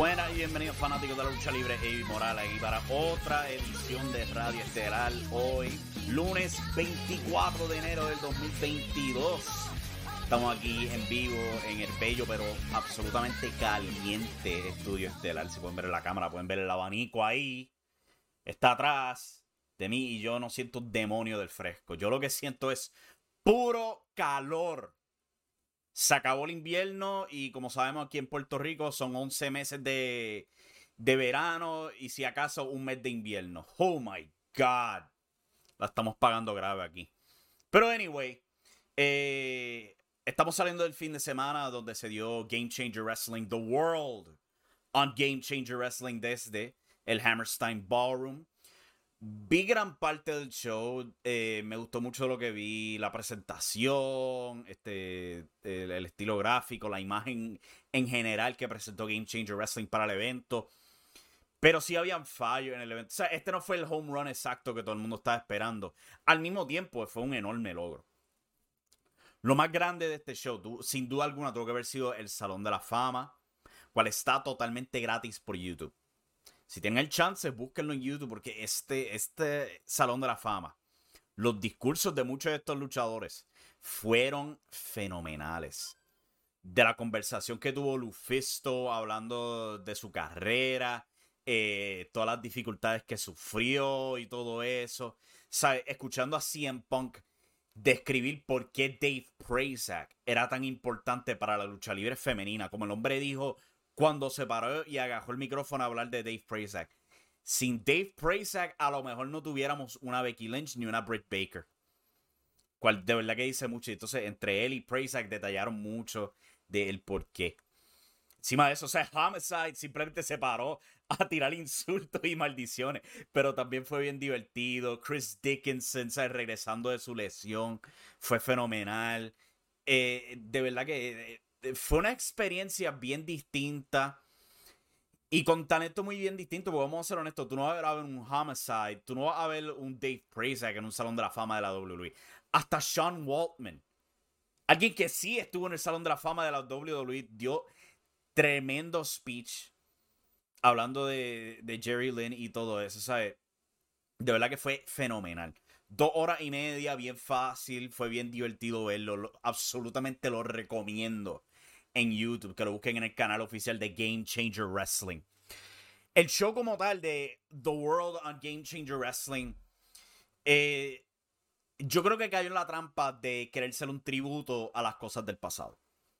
Buenas y bienvenidos fanáticos de la lucha libre y moral aquí para otra edición de Radio Estelar hoy, lunes 24 de enero del 2022. Estamos aquí en vivo en el bello pero absolutamente caliente estudio estelar. Si pueden ver la cámara, pueden ver el abanico ahí. Está atrás de mí y yo no siento demonio del fresco. Yo lo que siento es puro calor. Se acabó el invierno y como sabemos aquí en Puerto Rico son 11 meses de, de verano y si acaso un mes de invierno. Oh my God. La estamos pagando grave aquí. Pero anyway, eh, estamos saliendo del fin de semana donde se dio Game Changer Wrestling The World on Game Changer Wrestling desde el Hammerstein Ballroom. Vi gran parte del show, eh, me gustó mucho lo que vi, la presentación, este, el, el, estilo gráfico, la imagen en general que presentó Game Changer Wrestling para el evento. Pero sí habían fallos en el evento. O sea, este no fue el home run exacto que todo el mundo estaba esperando. Al mismo tiempo, fue un enorme logro. Lo más grande de este show, sin duda alguna, tuvo que haber sido el Salón de la Fama, cual está totalmente gratis por YouTube. Si tienen el chance, búsquenlo en YouTube porque este, este Salón de la Fama, los discursos de muchos de estos luchadores fueron fenomenales. De la conversación que tuvo Lufisto hablando de su carrera, eh, todas las dificultades que sufrió y todo eso. Escuchando a CM Punk describir por qué Dave Prazak era tan importante para la lucha libre femenina. Como el hombre dijo cuando se paró y agajó el micrófono a hablar de Dave Prazak. Sin Dave Prazak, a lo mejor no tuviéramos una Becky Lynch ni una Britt Baker. Cual de verdad que dice mucho. Entonces, entre él y Prazak detallaron mucho del por qué. Encima de eso, o sea, Homicide simplemente se paró a tirar insultos y maldiciones. Pero también fue bien divertido. Chris Dickinson, ¿sabes? regresando de su lesión, fue fenomenal. Eh, de verdad que eh, fue una experiencia bien distinta y con talento muy bien distinto, porque vamos a ser honestos, tú no vas a ver un Homicide, tú no vas a ver un Dave Prazak en un Salón de la Fama de la WWE. Hasta Sean Waltman, alguien que sí estuvo en el Salón de la Fama de la WWE, dio tremendo speech hablando de, de Jerry Lynn y todo eso. De verdad que fue fenomenal. Dos horas y media, bien fácil, fue bien divertido verlo, lo, absolutamente lo recomiendo en YouTube, que lo busquen en el canal oficial de Game Changer Wrestling. El show como tal de The World on Game Changer Wrestling, eh, yo creo que cayó en la trampa de querer ser un tributo a las cosas del pasado.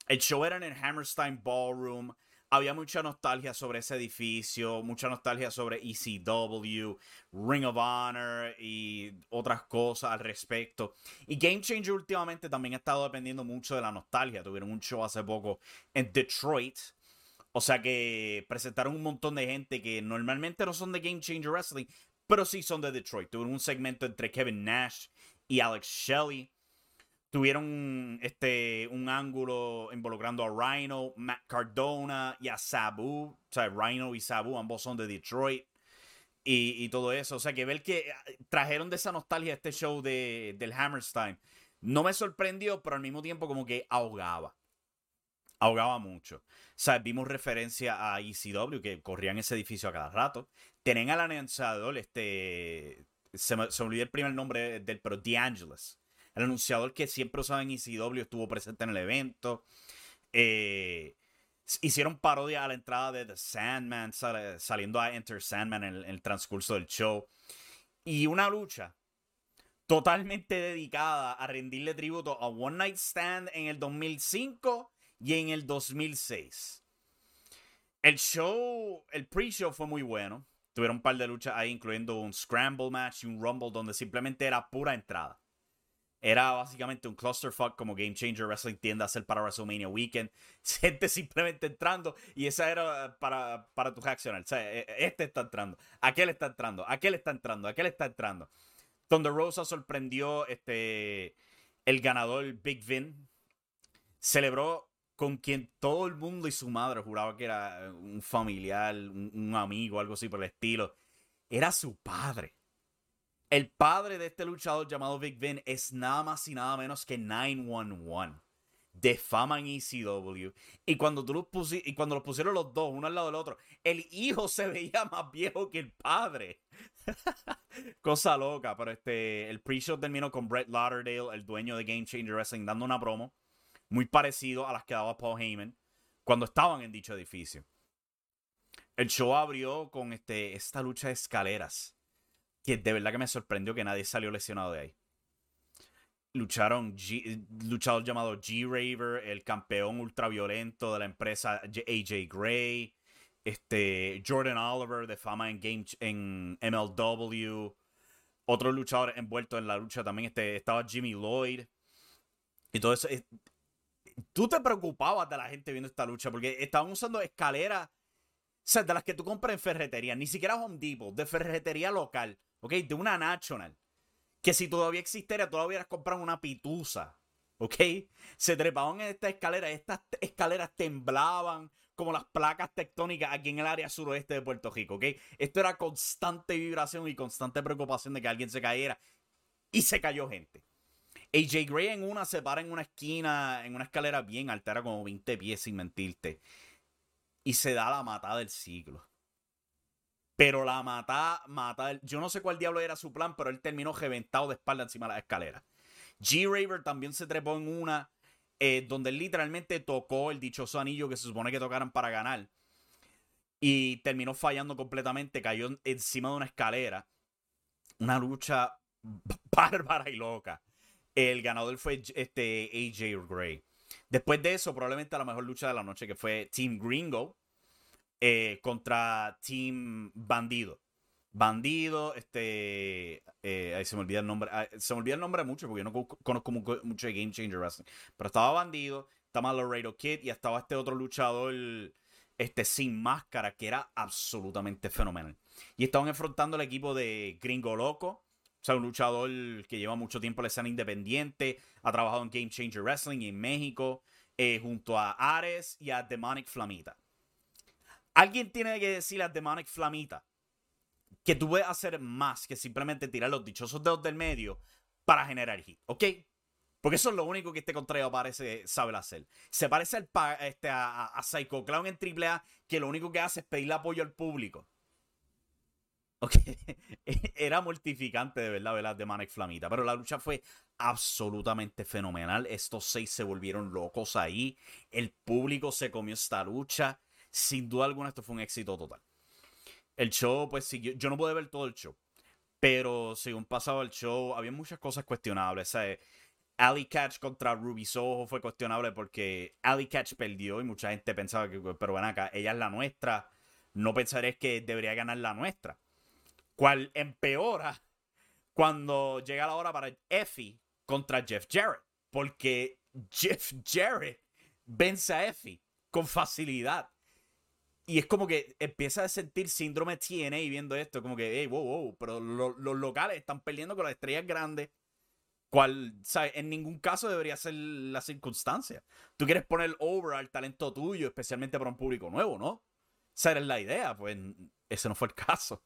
El show era en el Hammerstein Ballroom. Había mucha nostalgia sobre ese edificio, mucha nostalgia sobre ECW, Ring of Honor y otras cosas al respecto. Y Game Changer últimamente también ha estado dependiendo mucho de la nostalgia. Tuvieron un show hace poco en Detroit. O sea que presentaron un montón de gente que normalmente no son de Game Changer Wrestling, pero sí son de Detroit. Tuvieron un segmento entre Kevin Nash y Alex Shelley. Tuvieron este, un ángulo involucrando a Rhino, Matt Cardona y a Sabu. O sea, Rhino y Sabu, ambos son de Detroit. Y, y, todo eso. O sea, que ver que trajeron de esa nostalgia este show de, del Hammerstein no me sorprendió, pero al mismo tiempo como que ahogaba. ahogaba mucho. O sea, vimos referencia a ECW que corrían ese edificio a cada rato. Tenían al anunciador, este. Se me, se me olvidó el primer nombre del, pero DeAngelis. El anunciador que siempre usaba en ECW estuvo presente en el evento. Eh, hicieron parodia a la entrada de The Sandman, saliendo a Enter Sandman en el transcurso del show. Y una lucha totalmente dedicada a rendirle tributo a One Night Stand en el 2005 y en el 2006. El show, el pre-show fue muy bueno. Tuvieron un par de luchas ahí, incluyendo un Scramble match y un Rumble, donde simplemente era pura entrada. Era básicamente un clusterfuck como Game Changer Wrestling tiende a hacer para WrestleMania Weekend. Gente simplemente entrando y esa era para, para tu reaccionar. O sea, e, e, este está entrando, aquel está entrando, aquel está entrando, aquel está entrando. Thunder Rosa sorprendió este, el ganador Big Vin. Celebró con quien todo el mundo y su madre juraba que era un familiar, un, amigo, algo así por el estilo. Era su padre. El padre de este luchador llamado Big Vin es nada más y nada menos que 911 de fama en ECW. Y cuando, tú los y cuando los pusieron los dos, uno al lado del otro, el hijo se veía más viejo que el padre. Cosa loca, pero este, el pre-show terminó con Brett Lauderdale, el dueño de Game Changer Wrestling, dando una promo muy parecido a las que daba Paul Heyman cuando estaban en dicho edificio. El show abrió con este, esta lucha de escaleras, que de verdad que me sorprendió que nadie salió lesionado de ahí. Lucharon G, luchador llamado G-Raver, el campeón ultraviolento de la empresa AJ Gray, este, Jordan Oliver de fama en, Game, en MLW, otro luchador envuelto en la lucha también este, estaba Jimmy Lloyd. Y todo eso tú te preocupabas de la gente viendo esta lucha porque estaban usando escaleras, sea, de las que tú compras en ferretería, ni siquiera Home Depot, de ferretería local, ¿ok? De una National. Que si todavía existiera, todavía hubieras comprado una pitusa, ¿ok? Se trepaban en esta escalera, estas escaleras temblaban como las placas tectónicas aquí en el área suroeste de Puerto Rico, ¿ok? Esto era constante vibración y constante preocupación de que alguien se cayera. Y se cayó gente. AJ Gray en una se para en una esquina, en una escalera bien alta, era como 20 pies sin mentirte. Y se da la matada del siglo. Pero la mata, mata, yo no sé cuál diablo era su plan, pero él terminó reventado de espalda encima de la escalera. G-Raver también se trepó en una eh, donde él literalmente tocó el dichoso anillo que se supone que tocaran para ganar. Y terminó fallando completamente, cayó encima de una escalera. Una lucha bárbara y loca. El ganador fue este AJ Gray. Después de eso, probablemente la mejor lucha de la noche, que fue Team Gringo eh, contra Team Bandido. Bandido, este. Eh, ahí se me olvida el nombre. Ah, se me olvida el nombre mucho porque yo no conozco mucho de Game Changer Wrestling. Pero estaba Bandido, estaba Laredo Kid y estaba este otro luchador, este sin máscara, que era absolutamente fenomenal. Y estaban enfrentando al equipo de Gringo Loco, o sea, un luchador que lleva mucho tiempo en la escena independiente, ha trabajado en Game Changer Wrestling en México, eh, junto a Ares y a Demonic Flamita. Alguien tiene que decirle a Demonic Flamita que tú puedes hacer más que simplemente tirar los dichosos dedos del medio para generar hit, ¿ok? Porque eso es lo único que este contrario parece saber hacer. Se parece al, este, a, a Psycho Clown en AAA, que lo único que hace es pedirle apoyo al público. Ok, era mortificante de verdad, ¿verdad? De Manic Flamita. Pero la lucha fue absolutamente fenomenal. Estos seis se volvieron locos ahí. El público se comió esta lucha. Sin duda alguna, esto fue un éxito total. El show, pues siguió. Yo no pude ver todo el show. Pero según pasaba el show, había muchas cosas cuestionables. ¿sabes? Ali Catch contra Ruby Soho fue cuestionable porque Ali Catch perdió y mucha gente pensaba que, pero ven acá, ella es la nuestra. No pensaré que debería ganar la nuestra cual empeora cuando llega la hora para Effie contra Jeff Jarrett. Porque Jeff Jarrett vence a Effie con facilidad. Y es como que empieza a sentir síndrome TNA viendo esto. Como que, hey, wow, wow, pero los locales están perdiendo con las estrellas grandes. Cual, ¿sabes? En ningún caso debería ser la circunstancia. Tú quieres poner over al talento tuyo, especialmente para un público nuevo, ¿no? Esa era la idea. Pues ese no fue el caso.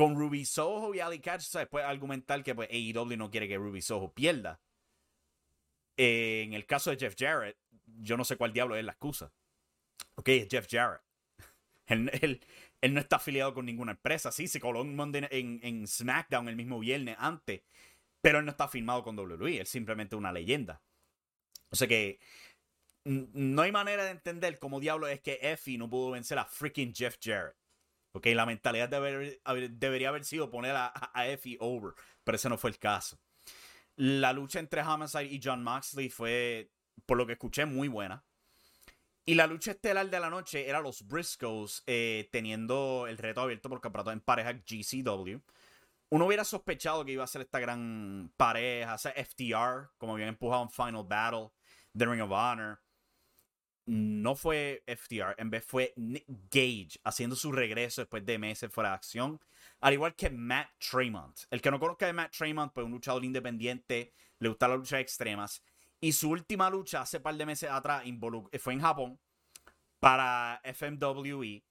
Con Ruby Soho y Ali Catch, se puede argumentar que pues, AEW no quiere que Ruby Soho pierda. Eh, en el caso de Jeff Jarrett, yo no sé cuál diablo es la excusa. Ok, es Jeff Jarrett. Él, no está afiliado con ninguna empresa. Sí, se coló en, en, SmackDown el mismo viernes antes. Pero él no está firmado con WWE. Él es simplemente una leyenda. O sea que no hay manera de entender cómo diablo es que Effie no pudo vencer a freaking Jeff Jarrett. Ok, la mentalidad debería haber sido poner a, a Effie over. Pero ese no fue el caso. La lucha entre Homicide y John Moxley fue, por lo que escuché, muy buena. Y la lucha estelar de la noche era los Briscoes eh, teniendo el reto abierto por campeonato en pareja GCW. Uno hubiera sospechado que iba a ser esta gran pareja, o FTR, como habían empujado en Final Battle, The Ring of Honor. No fue FTR, en vez fue Nick Gage haciendo su regreso después de meses fuera de acción. Al igual que Matt Tremont. El que no conozca de Matt Tremont, pues un luchador independiente, le gusta las luchas extremas. Y su última lucha hace par de meses atrás fue en Japón para FMWE,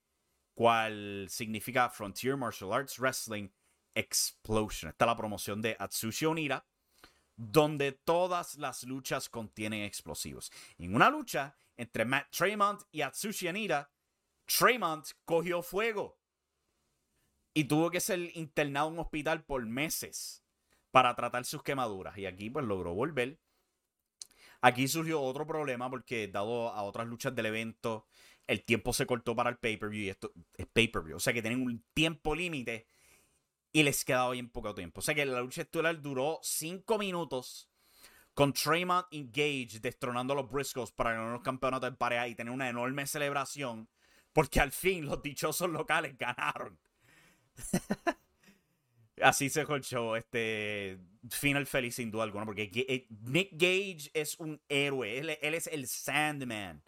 cual significa Frontier Martial Arts Wrestling Explosion. Está la promoción de Atsushi Onira, donde todas las luchas contienen explosivos. En una lucha entre Matt Tremont y Atsushi Onira, Tremont cogió fuego y tuvo que ser internado en un hospital por meses para tratar sus quemaduras. Y aquí pues logró volver. Aquí surgió otro problema porque dado a otras luchas del evento, el tiempo se cortó para el pay-per-view y esto es pay-per-view. O sea que tienen un tiempo límite y les quedaba bien poco tiempo. O sea que la lucha estelar duró 5 minutos con Tremont Engage destronando a los Briscoes para ganar los campeonatos de pareja y tener una enorme celebración porque al fin los dichosos locales ganaron. Así se show Este final feliz sin duda alguna. Porque eh, Nick Gage es un héroe. Él, es el Sandman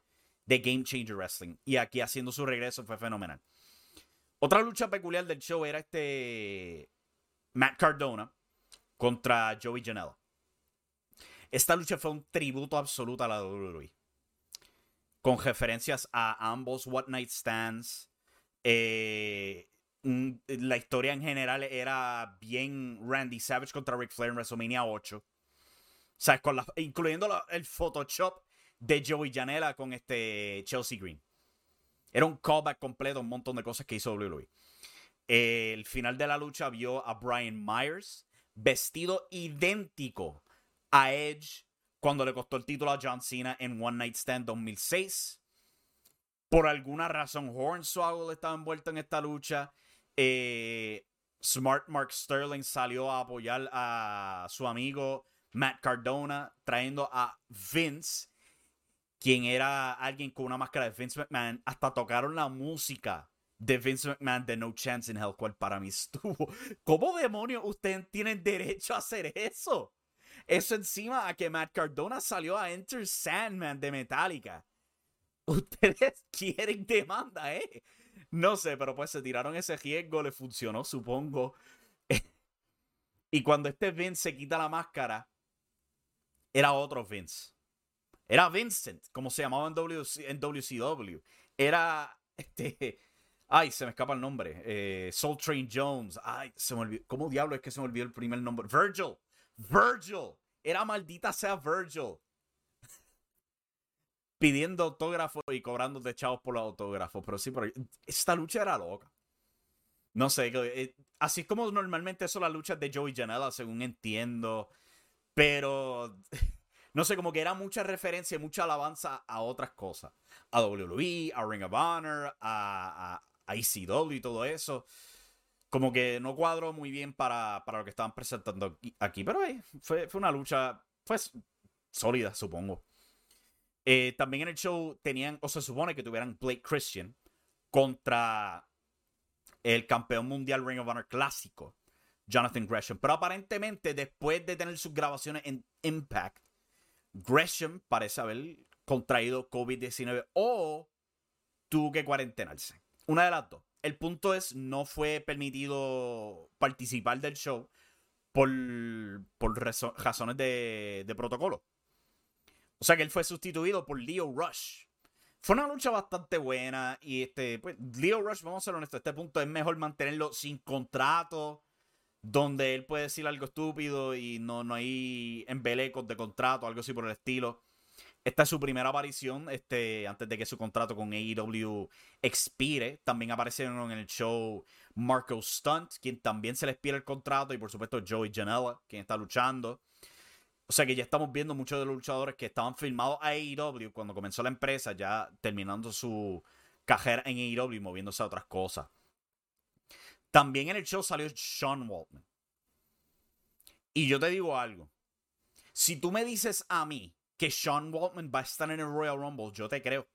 de Game Changer Wrestling. Y aquí haciendo su regreso fue fenomenal. Otra lucha peculiar del show era este Matt Cardona contra Joey Janela. Esta lucha fue un tributo absoluto a la WWE. Con referencias a ambos What Night Stands. Eh, la historia en general era bien Randy Savage contra Ric Flair en WrestleMania 8. O incluyendo el Photoshop de Joey Janela con este Chelsea Green. Era un callback completo, un montón de cosas que hizo WWE. El final de la lucha vio a Brian Myers vestido idéntico a Edge cuando le costó el título a John Cena en One Night Stand 2006. Por alguna razón, Hornswoggle estaba envuelto en esta lucha. Eh, Smart Mark Sterling salió a apoyar a su amigo Matt Cardona, trayendo a Vince, quien era alguien con una máscara de Vince McMahon. Hasta tocaron la música de Vince McMahon de No Chance in Hell, cual para mí estuvo. ¿Cómo demonios ustedes tienen derecho a hacer eso? Eso encima a que Matt Cardona salió a Enter Sandman de Metallica. Ustedes quieren demanda, ¿eh? No sé, pero pues se tiraron ese riesgo, le funcionó, supongo. y cuando este Vince se quita la máscara, era otro Vince. Era Vincent, como se llamaba en, WCW. Era este. Ay, se me escapa el nombre. Eh, Soul Train Jones. Ay, se me olvidó. ¿Cómo diablo es que se me olvidó el primer nombre? Virgil. Virgil. Era maldita sea Virgil pidiendo autógrafos y cobrando de chavos por los autógrafos. Pero sí, pero esta lucha era loca. No sé, eh, así como normalmente son las luchas de Joey Janela, según entiendo. Pero no sé, como que era mucha referencia y mucha alabanza a otras cosas. A WWE, a Ring of Honor, a, a, ECW y todo eso. Como que no cuadro muy bien para, para lo que estaban presentando aquí. Pero fue, fue una lucha, fue sólida, supongo. Eh, también en el show tenían, o se supone que tuvieran Blake Christian contra el campeón mundial Ring of Honor clásico, Jonathan Gresham. Pero aparentemente, después de tener sus grabaciones en Impact, Gresham parece haber contraído COVID-19 o tuvo que cuarentenarse. Una de las dos. El punto es, no fue permitido participar del show por, por razones de, de protocolo. O sea que él fue sustituido por Leo Rush. Fue una lucha bastante buena. Y este, pues, Leo Rush, vamos a ser honestos, este punto es mejor mantenerlo sin contrato. Donde él puede decir algo estúpido y no, no hay embelecos de contrato, algo así por el estilo. Esta es su primera aparición este, antes de que su contrato con AEW expire. También aparecieron en el show Marco Stunt, quien también se le expira el contrato, y por supuesto Joey Janela, quien está luchando. O sea que ya estamos viendo muchos de los luchadores que estaban filmados a AEW cuando comenzó la empresa, ya terminando su carrera en AEW y moviéndose a otras cosas. También en el show salió Sean Waltman. Y yo te digo algo. Si tú me dices a mí que Sean Waltman va a estar en el Royal Rumble, yo te creo.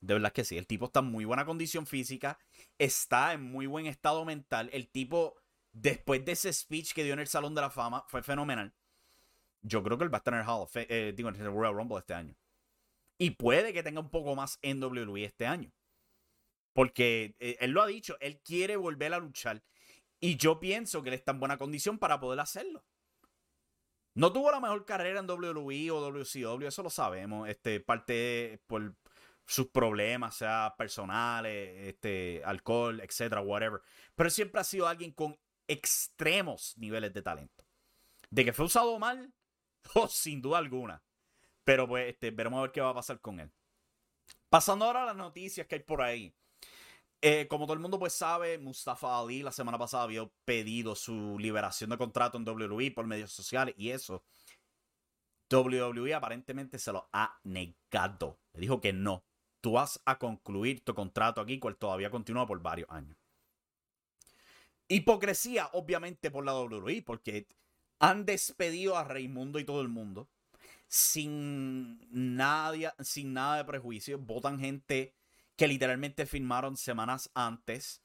De verdad que sí. El tipo está en muy buena condición física. Está en muy buen estado mental. El tipo, después de ese speech que dio en el Salón de la Fama, fue fenomenal. Yo creo que él va a estar en el Hall of Fame, eh, digo, en el Royal Rumble este año. Y puede que tenga un poco más en WWE este año. Porque eh, él lo ha dicho, él quiere volver a luchar. Y yo pienso que él está en buena condición para poder hacerlo. No tuvo la mejor carrera en WWE o WCW, eso lo sabemos. Este, parte por sus problemas, sea personales, este, alcohol, etcétera, whatever. Pero siempre ha sido alguien con extremos niveles de talento. De que fue usado mal, oh, sin duda alguna. Pero pues, este, veremos a ver qué va a pasar con él. Pasando ahora a las noticias que hay por ahí. Eh, como todo el mundo pues sabe, Mustafa Ali la semana pasada había pedido su liberación de contrato en WWE por medios sociales y eso WWE aparentemente se lo ha negado. Le dijo que no. Tú vas a concluir tu contrato aquí, cual todavía continúa por varios años. Hipocresía, obviamente, por la WWE, porque han despedido a Raimundo y todo el mundo sin, nadie, sin nada de prejuicio. Votan gente que literalmente firmaron semanas antes.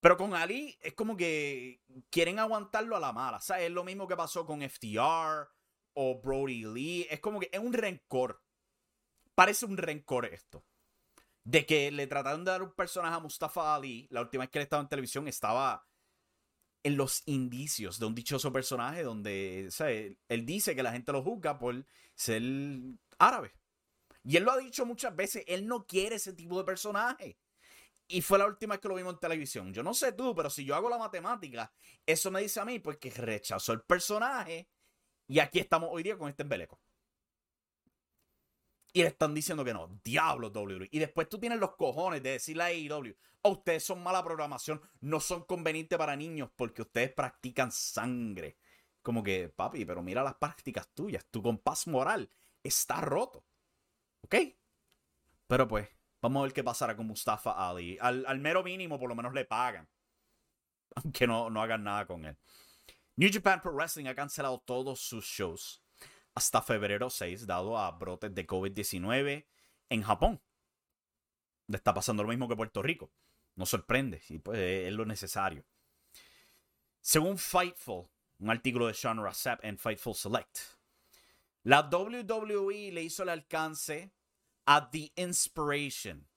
Pero con Ali es como que quieren aguantarlo a la mala. Sea, es lo mismo que pasó con FTR o Brody Lee. Es como que es un rencor. Parece un rencor esto. De que le trataron de dar un personaje a Mustafa Ali. La última vez que él estaba en televisión estaba en los indicios de un dichoso personaje donde él dice que la gente lo juzga por ser árabe. Y él lo ha dicho muchas veces, él no quiere ese tipo de personaje. Y fue la última vez que lo vimos en televisión. Yo no sé tú, pero si yo hago la matemática, eso me dice a mí porque rechazó el personaje. Y aquí estamos hoy día con este embeleco. Y le están diciendo que no. Diablo, WWE. Y después tú tienes los cojones de decirle a AEW, oh, ustedes son mala programación, no son convenientes para niños porque ustedes practican sangre. Como que, papi, pero mira las prácticas tuyas. Tu compás moral está roto. ¿Ok? Pero pues, vamos a ver qué pasará con Mustafa Ali. Al, mero mínimo, por lo menos le pagan. Aunque no, no hagan nada con él. New Japan Pro Wrestling ha cancelado todos sus shows hasta febrero 6, dado a brotes de COVID-19 en Japón. Le está pasando lo mismo que Puerto Rico. No sorprende, y pues es lo necesario. Según Fightful, un artículo de Sean Rassap en Fightful Select, la WWE le hizo el alcance a The Inspiration,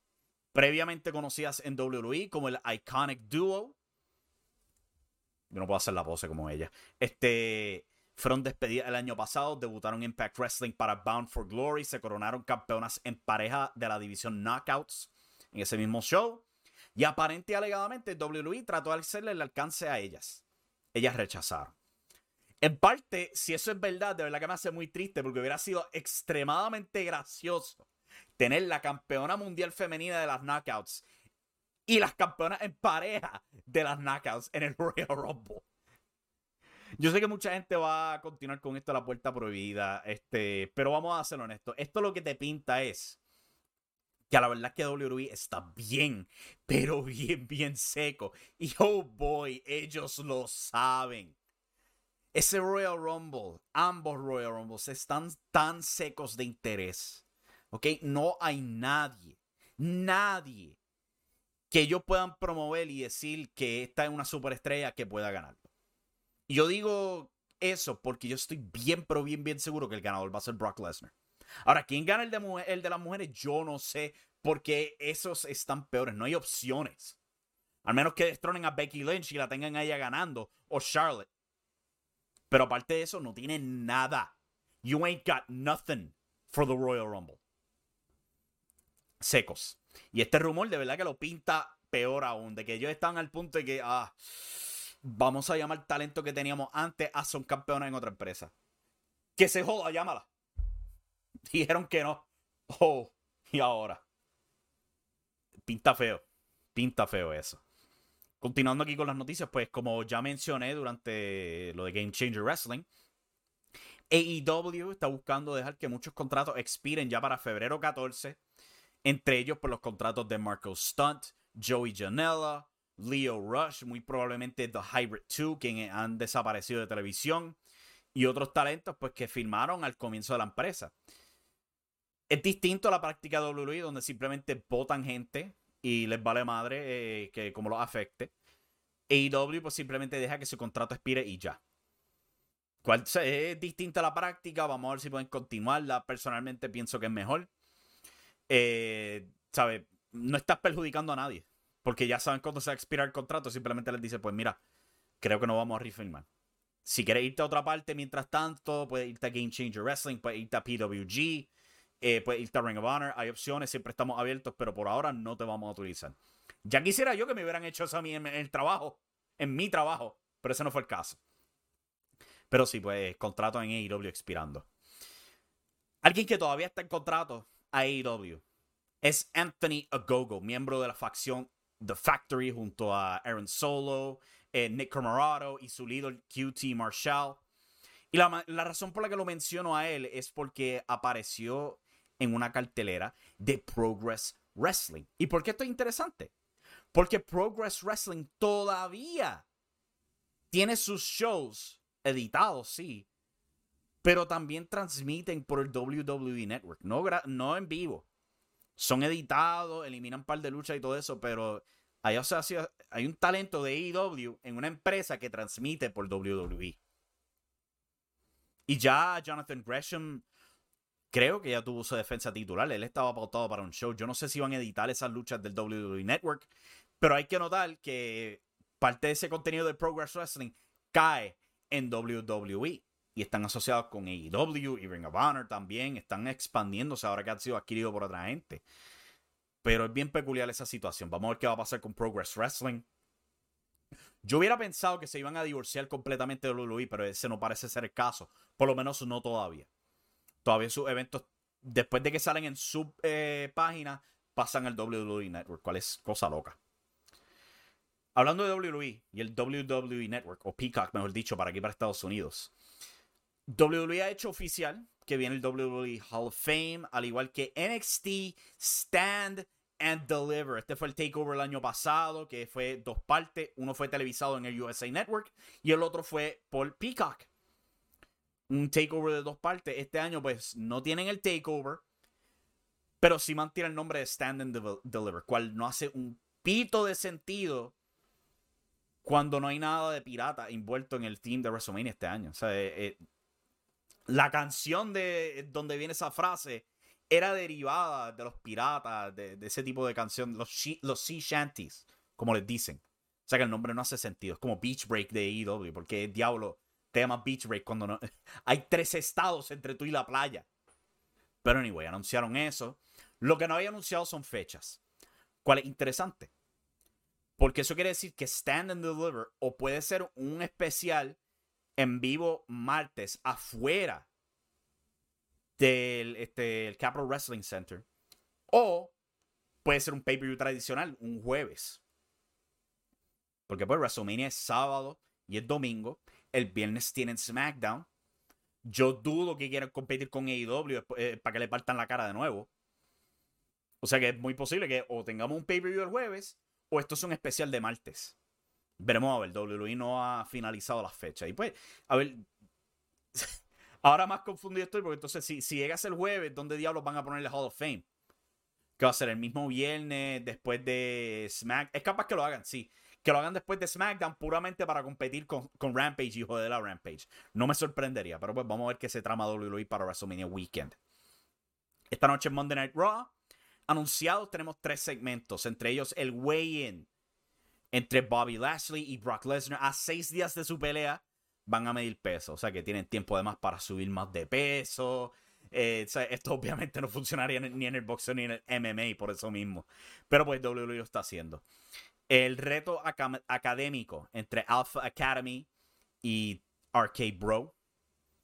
previamente conocidas en WWE como el Iconic Duo. Yo no puedo hacer la pose como ella. Este fueron despedidas el año pasado, debutaron en Impact Wrestling para Bound for Glory, se coronaron campeonas en pareja de la división Knockouts en ese mismo show. Y aparente y alegadamente WWE trató de hacerle el alcance a ellas. Ellas rechazaron. En parte, si eso es verdad, de verdad que me hace muy triste porque hubiera sido extremadamente gracioso tener la campeona mundial femenina de las knockouts y las campeonas en pareja de las knockouts en el Royal Rumble. Yo sé que mucha gente va a continuar con esto a la puerta prohibida, este, pero vamos a ser honestos. Esto lo que te pinta es que la verdad que WWE está bien, pero bien, bien seco. Y oh boy, ellos lo saben. Ese Royal Rumble, ambos Royal Rumbles están tan secos de interés No hay nadie, nadie que ellos puedan promover y decir que esta es una superestrella que pueda ganarlo. Yo digo eso porque yo estoy bien, pero bien, bien seguro que el ganador va a ser Brock Lesnar. Ahora, ¿quién gana el de, de las mujeres? Yo no sé, porque esos están peores, no hay opciones. Al menos que destronen a Becky Lynch y la tengan a ella ganando, o Charlotte. Pero aparte de eso, no tienen nada. You ain't got nothing for the Royal Rumble secos. Y este rumor de verdad que lo pinta peor aún, de que ellos están al punto de que, ah, vamos a llamar talento que teníamos antes a son campeones en otra empresa. Que se joda, llámala. Dijeron que no. Oh, y ahora. Pinta feo. Pinta feo eso. Continuando aquí con las noticias, pues como ya mencioné durante lo de Game Changer Wrestling, AEW está buscando dejar que muchos contratos expiren ya para febrero 14, entre ellos por los contratos de Marco Stunt, Joey Janela, Leo Rush, muy probablemente The Hybrid 2, quienes han desaparecido de televisión, y otros talentos pues que firmaron al comienzo de la empresa. Es distinto a la práctica de WWE, donde simplemente votan gente y les vale madre eh, que como los afecte. AEW pues simplemente deja que su contrato expire y ya. ¿Cuál es distinta a la práctica? Vamos a ver si pueden continuarla. Personalmente pienso que es mejor. Eh, ¿Sabe? No estás perjudicando a nadie. Porque ya saben cuándo se va a expirar el contrato. Simplemente les dice, pues mira, creo que no vamos a refirmar. Si quieres irte a otra parte mientras tanto, puedes irte a Game Changer Wrestling, puedes irte a PWG, eh, puedes irte a Ring of Honor. Hay opciones, siempre estamos abiertos, pero por ahora no te vamos a utilizar. Ya quisiera yo que me hubieran hecho eso a mí en, el trabajo, en mi trabajo, pero ese no fue el caso. Pero sí, pues contrato en AEW expirando. Alguien que todavía está en contrato AEW es Anthony Agogo, miembro de la facción The Factory junto a Aaron Solo, eh, Nick Comoroto y su líder QT Marshall. Y la, la, razón por la que lo menciono a él es porque apareció en una cartelera de Progress Wrestling. ¿Y por qué esto es interesante? Porque Progress Wrestling todavía tiene sus shows editados, sí, pero también transmiten por el WWE Network, no, en vivo son editados, eliminan un par de luchas y todo eso, pero hay un talento de AEW en una empresa que transmite por WWE. Y ya Jonathan Gresham creo que ya tuvo su defensa titular. Él estaba pautado para un show. Yo no sé si van a editar esas luchas del WWE Network, pero hay que notar que parte de ese contenido de Progress Wrestling cae en WWE y están asociados con AEW y Ring of Honor también. Están expandiéndose ahora que han sido adquiridos por otra gente. Pero es bien peculiar esa situación. Vamos a ver qué va a pasar con Progress Wrestling. Yo hubiera pensado que se iban a divorciar completamente de WWE, pero ese no parece ser el caso. Por lo menos no todavía. Todavía sus eventos, después de que salen en su eh, página, pasan al WWE Network, cual es cosa loca. Hablando de WWE y el WWE Network, o Peacock, mejor dicho, para aquí para Estados Unidos. WWE ha hecho oficial que viene el WWE Hall of Fame, al igual que NXT Stand and Deliver. Este fue el takeover el año pasado, que fue dos partes. Uno fue televisado en el USA Network y el otro fue por Peacock. Un takeover de dos partes. Este año, pues, no tienen el takeover, pero sí mantiene el nombre de Stand and Deliver, cual no hace un pito de sentido cuando no hay nada de pirata envuelto en el team de WrestleMania este año. O sea, eh, eh, la canción de donde viene esa frase era derivada de los piratas, de, ese tipo de canción, los, los sea shanties, como les dicen. O sea que el nombre no hace sentido. Es como Beach Break de EW, porque diablo te llama Beach Break cuando no. Hay tres estados entre tú y la playa. Pero anyway, anunciaron eso. Lo que no había anunciado son fechas. ¿Cuál es interesante? Porque eso quiere decir que Stand and Deliver o puede ser un especial en vivo martes afuera del este, el Capital Wrestling Center. O puede ser un pay-per-view tradicional, un jueves. Porque pues WrestleMania es sábado y es domingo. El viernes tienen SmackDown. Yo dudo que quieran competir con AEW eh, para que le partan la cara de nuevo. O sea que es muy posible que o tengamos un pay-per-view el jueves o esto es un especial de martes. Veremos a ver, WWE no ha finalizado las fechas. Y pues, a ver. Ahora más confundido estoy porque entonces si, si llegas el jueves, ¿dónde diablos van a ponerle Hall of Fame? Que va a ser el mismo viernes después de Smack. Es capaz que lo hagan, sí. Que lo hagan después de SmackDown puramente para competir con, con Rampage y joder la Rampage. No me sorprendería, pero pues vamos a ver qué se trama WWE para WrestleMania Weekend. Esta noche en Monday Night Raw, anunciados tenemos tres segmentos, entre ellos el weigh-in entre Bobby Lashley y Brock Lesnar a seis días de su pelea van a medir peso. O sea que tienen tiempo además para subir más de peso. Eh, esto obviamente no funcionaría ni en el boxeo ni en el MMA por eso mismo. Pero pues WWE lo está haciendo. El reto académico entre Alpha Academy y Arcade Bro.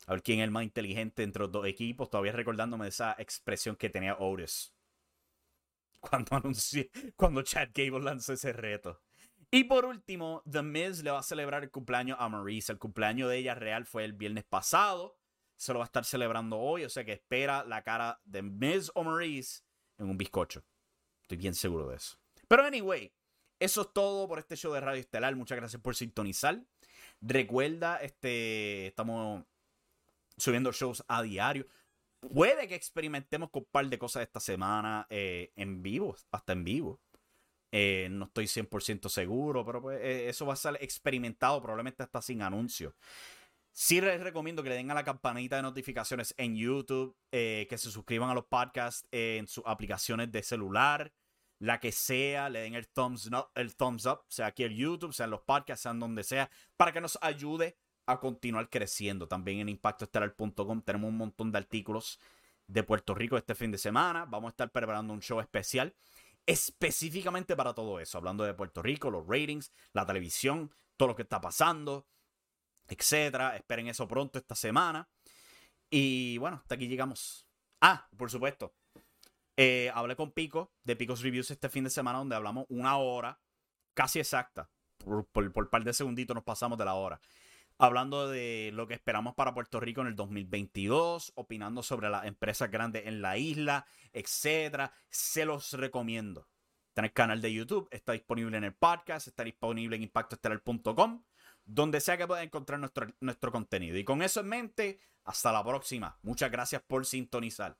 A ver quién es el más inteligente entre los dos equipos. Todavía recordándome de esa expresión que tenía Otis. Cuando anuncié, cuando Chad Gable lanzó ese reto. Y por último, The Miz le va a celebrar el cumpleaños a Maurice. El cumpleaños de ella real fue el viernes pasado. Se lo va a estar celebrando hoy. O sea que espera la cara de Miz o Maurice en un bizcocho. Estoy bien seguro de eso. Pero anyway, eso es todo por este show de Radio Estelar. Muchas gracias por sintonizar. Recuerda, este, estamos subiendo shows a diario. Puede que experimentemos con un par de cosas esta semana eh, en vivo, hasta en vivo. Eh, no estoy 100% seguro, pero pues, eh, eso va a ser experimentado, probablemente hasta sin anuncio. Sí les recomiendo que le den a la campanita de notificaciones en YouTube, que se suscriban a los podcasts en sus aplicaciones de celular, la que sea, le den el thumbs, up, el thumbs up, sea aquí el YouTube, sea en los podcasts, sean donde sea, para que nos ayude a continuar creciendo. También en impactoestelar.com tenemos un montón de artículos de Puerto Rico este fin de semana. Vamos a estar preparando un show especial específicamente para todo eso, hablando de Puerto Rico, los ratings, la televisión, todo lo que está pasando, etcétera. Esperen eso pronto esta semana. Y bueno, hasta aquí llegamos. Ah, por supuesto. Eh, hablé con Pico de Picos Reviews este fin de semana, donde hablamos una hora casi exacta. Por, por, por par de segunditos nos pasamos de la hora hablando de lo que esperamos para Puerto Rico en el 2022, opinando sobre las empresas grandes en la isla, etcétera. Se los recomiendo. Está en el canal de YouTube, está disponible en el podcast, está disponible en impactoestelar.com, donde sea que pueda encontrar nuestro, nuestro contenido. Y con eso en mente, hasta la próxima. Muchas gracias por sintonizar.